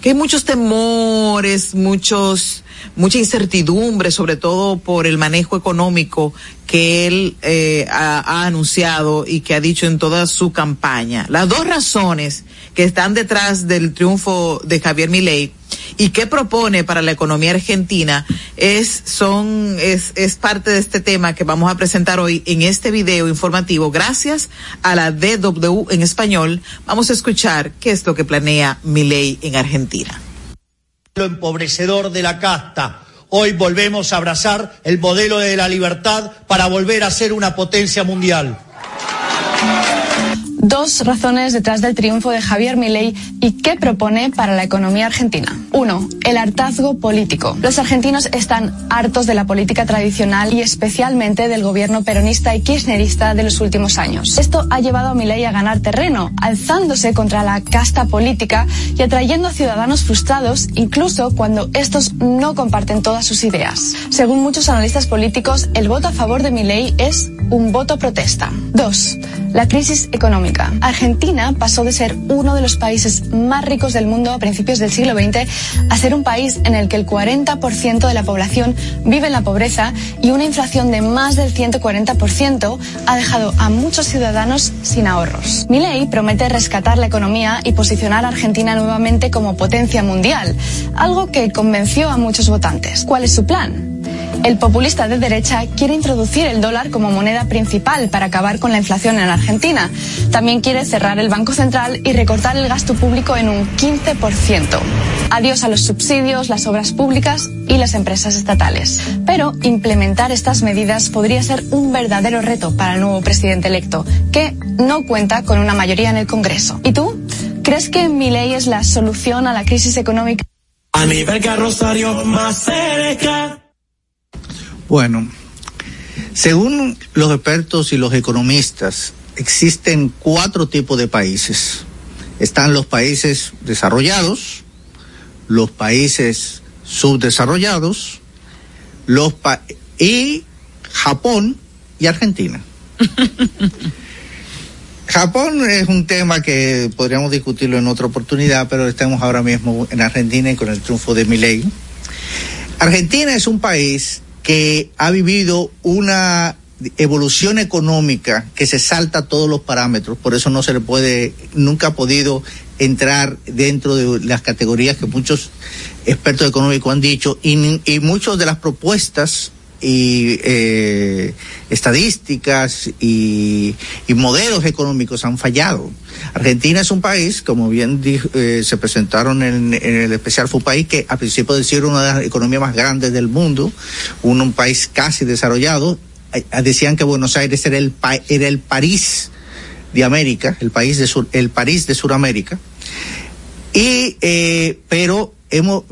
Que hay muchos temores, muchos, mucha incertidumbre, sobre todo por el manejo económico que él eh, ha, ha anunciado y que ha dicho en toda su campaña. Las dos razones que están detrás del triunfo de Javier Milei y qué propone para la economía argentina es son es, es parte de este tema que vamos a presentar hoy en este video informativo gracias a la DW en español vamos a escuchar qué es lo que planea Milei en Argentina lo empobrecedor de la casta. Hoy volvemos a abrazar el modelo de la libertad para volver a ser una potencia mundial Dos razones detrás del triunfo de Javier Milei y qué propone para la economía argentina. Uno, el hartazgo político. Los argentinos están hartos de la política tradicional y especialmente del gobierno peronista y kirchnerista de los últimos años. Esto ha llevado a Milei a ganar terreno, alzándose contra la casta política y atrayendo a ciudadanos frustrados incluso cuando estos no comparten todas sus ideas. Según muchos analistas políticos, el voto a favor de Milei es un voto protesta. Dos, la crisis económica. Argentina pasó de ser uno de los países más ricos del mundo a principios del siglo XX a ser un país en el que el 40% de la población vive en la pobreza y una inflación de más del 140% ha dejado a muchos ciudadanos sin ahorros. Milei promete rescatar la economía y posicionar a Argentina nuevamente como potencia mundial, algo que convenció a muchos votantes. ¿Cuál es su plan? El populista de derecha quiere introducir el dólar como moneda principal para acabar con la inflación en Argentina. También quiere cerrar el Banco Central y recortar el gasto público en un 15%. Adiós a los subsidios, las obras públicas y las empresas estatales. Pero implementar estas medidas podría ser un verdadero reto para el nuevo presidente electo, que no cuenta con una mayoría en el Congreso. ¿Y tú? ¿Crees que mi ley es la solución a la crisis económica? A nivel carrosario más cerca. Bueno, según los expertos y los economistas, existen cuatro tipos de países. Están los países desarrollados, los países subdesarrollados, los pa y Japón y Argentina. <laughs> Japón es un tema que podríamos discutirlo en otra oportunidad, pero estamos ahora mismo en Argentina y con el triunfo de Milei. Argentina es un país que ha vivido una evolución económica que se salta todos los parámetros, por eso no se le puede, nunca ha podido entrar dentro de las categorías que muchos expertos económicos han dicho y, y muchas de las propuestas y eh, estadísticas y, modelos económicos han fallado. Argentina es un país, como bien eh, se presentaron en, el especial, fue un país que a principio de siglo una de las economías más grandes del mundo, un, país casi desarrollado. Eh, decían que Buenos Aires era el, era el París de América, el país de Sur, el París de Sudamérica. Y, pero hemos,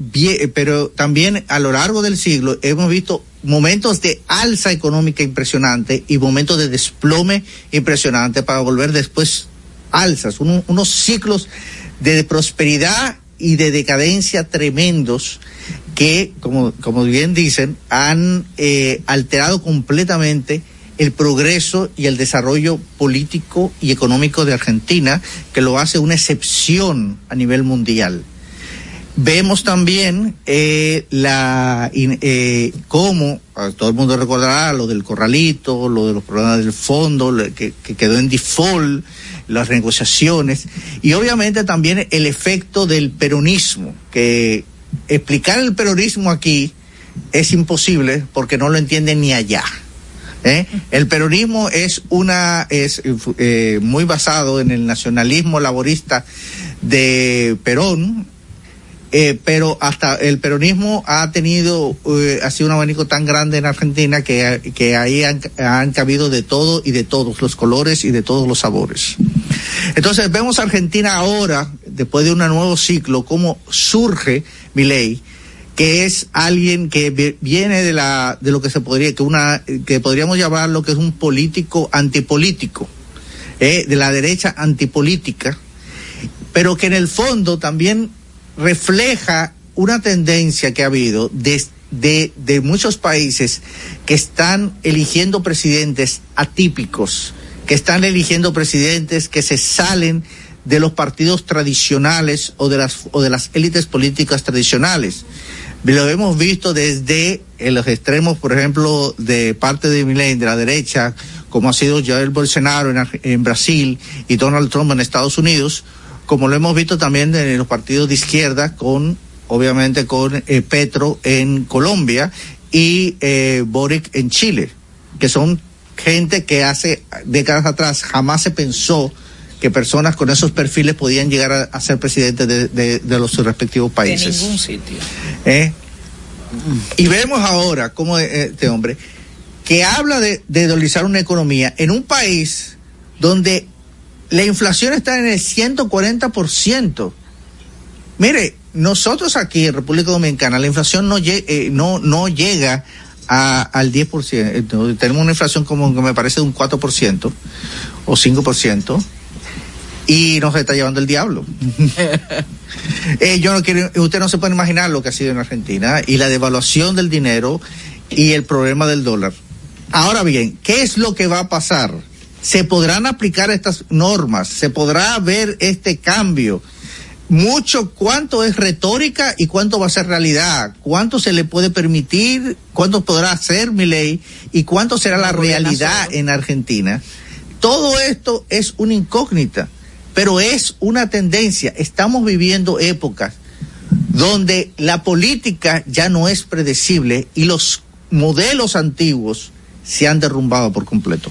pero también a lo largo del siglo hemos visto momentos de alza económica impresionante y momentos de desplome impresionante para volver después alzas, un, unos ciclos de prosperidad y de decadencia tremendos que, como, como bien dicen, han eh, alterado completamente el progreso y el desarrollo político y económico de Argentina, que lo hace una excepción a nivel mundial. Vemos también eh, la eh, cómo todo el mundo recordará lo del corralito, lo de los problemas del fondo que, que quedó en default, las negociaciones y obviamente también el efecto del peronismo, que explicar el peronismo aquí es imposible porque no lo entienden ni allá. ¿Eh? El peronismo es una es eh, muy basado en el nacionalismo laborista de Perón, eh, pero hasta el peronismo ha tenido eh, ha sido un abanico tan grande en Argentina que, que ahí han, han, cabido de todo y de todos los colores y de todos los sabores. Entonces vemos a Argentina ahora, después de un nuevo ciclo, cómo surge mi ley que es alguien que viene de la de lo que se podría que una que podríamos llamar lo que es un político antipolítico eh, de la derecha antipolítica pero que en el fondo también refleja una tendencia que ha habido de, de, muchos países que están eligiendo presidentes atípicos que están eligiendo presidentes que se salen de los partidos tradicionales o de las o de las élites políticas tradicionales. Lo hemos visto desde en los extremos, por ejemplo, de parte de Milei, de la derecha, como ha sido Jair Bolsonaro en, Brasil y Donald Trump en Estados Unidos, como lo hemos visto también en los partidos de izquierda, con, obviamente, con eh, Petro en Colombia y eh, Boric en Chile, que son gente que hace décadas atrás jamás se pensó que personas con esos perfiles podían llegar a, a ser presidentes de, de, de, los respectivos países. En ningún sitio. ¿Eh? Y vemos ahora cómo este hombre, que habla de, de dolizar una economía en un país donde la inflación está en el 140%. Mire, nosotros aquí en República Dominicana la inflación no, eh, no, no llega a, al 10%. Tenemos una inflación como que me parece de un 4% o 5% y nos está llevando el diablo. <laughs> eh, yo no quiero, usted no se puede imaginar lo que ha sido en Argentina y la devaluación del dinero y el problema del dólar. Ahora bien, ¿qué es lo que va a pasar? ¿Se podrán aplicar estas normas? ¿Se podrá ver este cambio? Mucho, cuánto es retórica y cuánto va a ser realidad, cuánto se le puede permitir, cuánto podrá hacer mi ley y cuánto será la realidad en Argentina. Todo esto es una incógnita pero es una tendencia. Estamos viviendo épocas donde la política ya no es predecible y los modelos antiguos se han derrumbado por completo.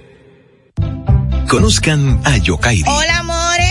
Conozcan a Yokairi.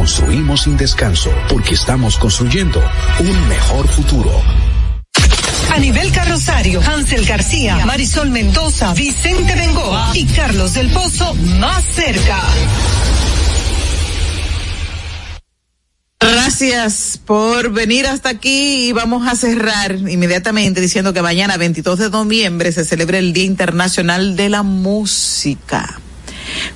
construimos sin descanso porque estamos construyendo un mejor futuro. A nivel carrosario, Hansel García, Marisol Mendoza, Vicente Bengoa y Carlos del Pozo más cerca. Gracias por venir hasta aquí y vamos a cerrar inmediatamente diciendo que mañana 22 de noviembre se celebra el Día Internacional de la Música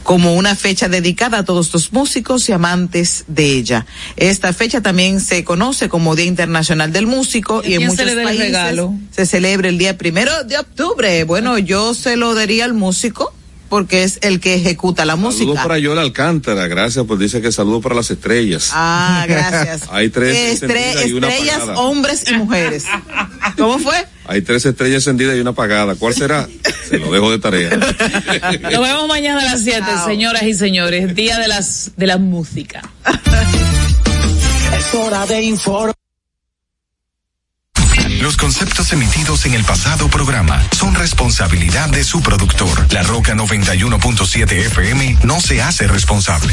como una fecha dedicada a todos los músicos y amantes de ella. Esta fecha también se conoce como Día Internacional del Músico y, en muchos países regalo? se celebra el día primero de octubre. Bueno, yo se lo daría al músico porque es el que ejecuta la Saludos música. para Yola Alcántara, gracias, pues dice que saludo para las estrellas. Ah, gracias. <laughs> Hay tres Estre- encendidas y una estrellas, hombres y mujeres. ¿Cómo fue? Hay tres estrellas encendidas y una apagada. ¿Cuál será? <laughs> Se lo dejo de tarea. Nos vemos mañana a las 7, señoras y señores. Día de las de la música. Es hora de informar. Los conceptos emitidos en el pasado programa son responsabilidad de su productor. La Roca 91.7 FM no se hace responsable.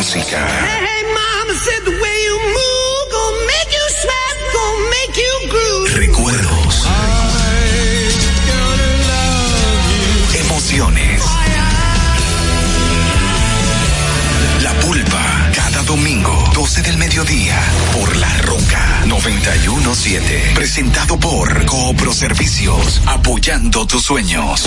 música. Recuerdos. Emociones. La pulpa. Cada domingo, 12 del mediodía. Por La Roca 917. Presentado por Coopro Servicios. Apoyando tus sueños.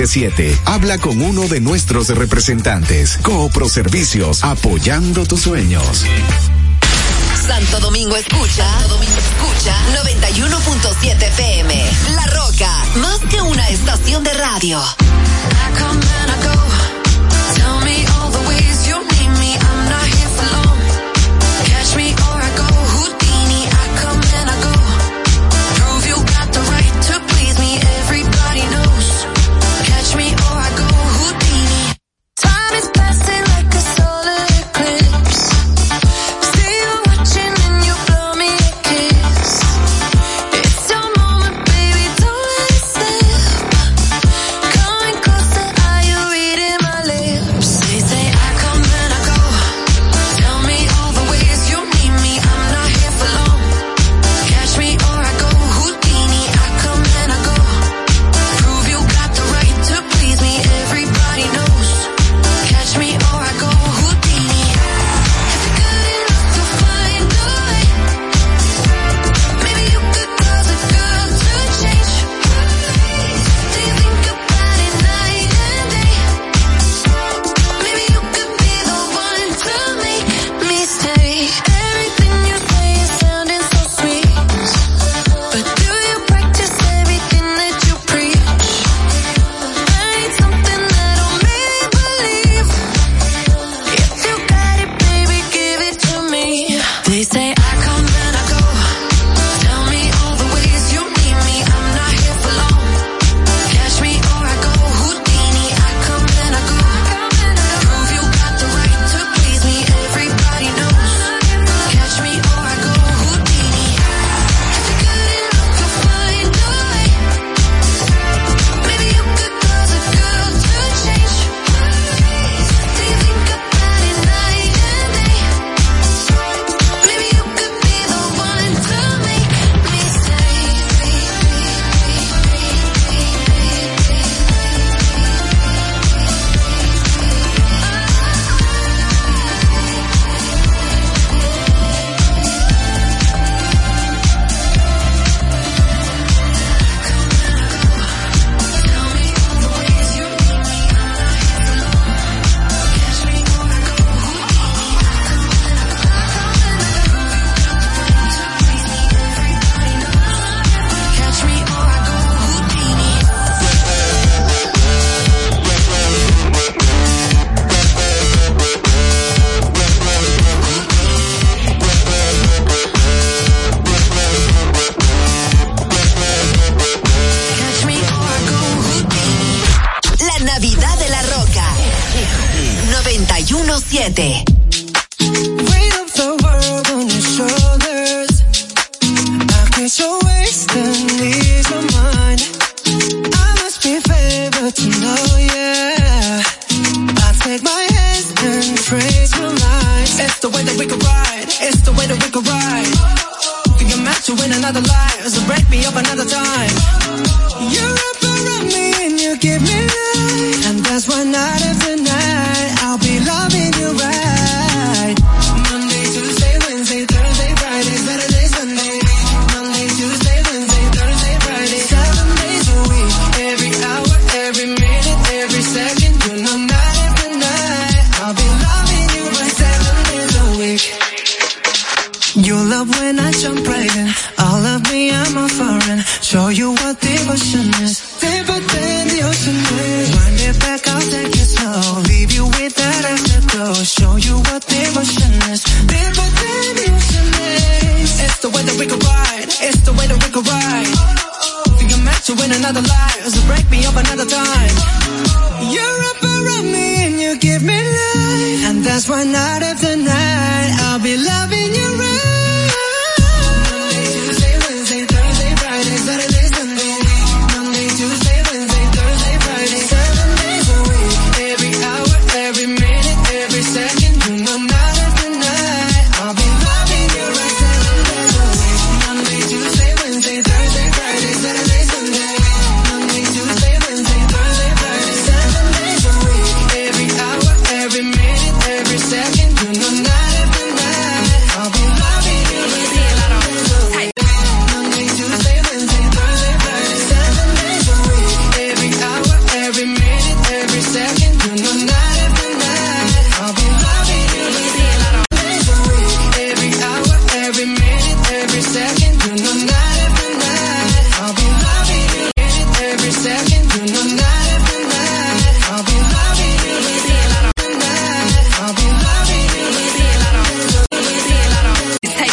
Habla con uno de nuestros representantes. Coopro Servicios, apoyando tus sueños. Santo Domingo escucha, Santo Domingo escucha 91.7 FM. La Roca, más que una estación de radio. The way that we could ride. It's the way that we could ride. Think you're meant to win another life, so break me up another time.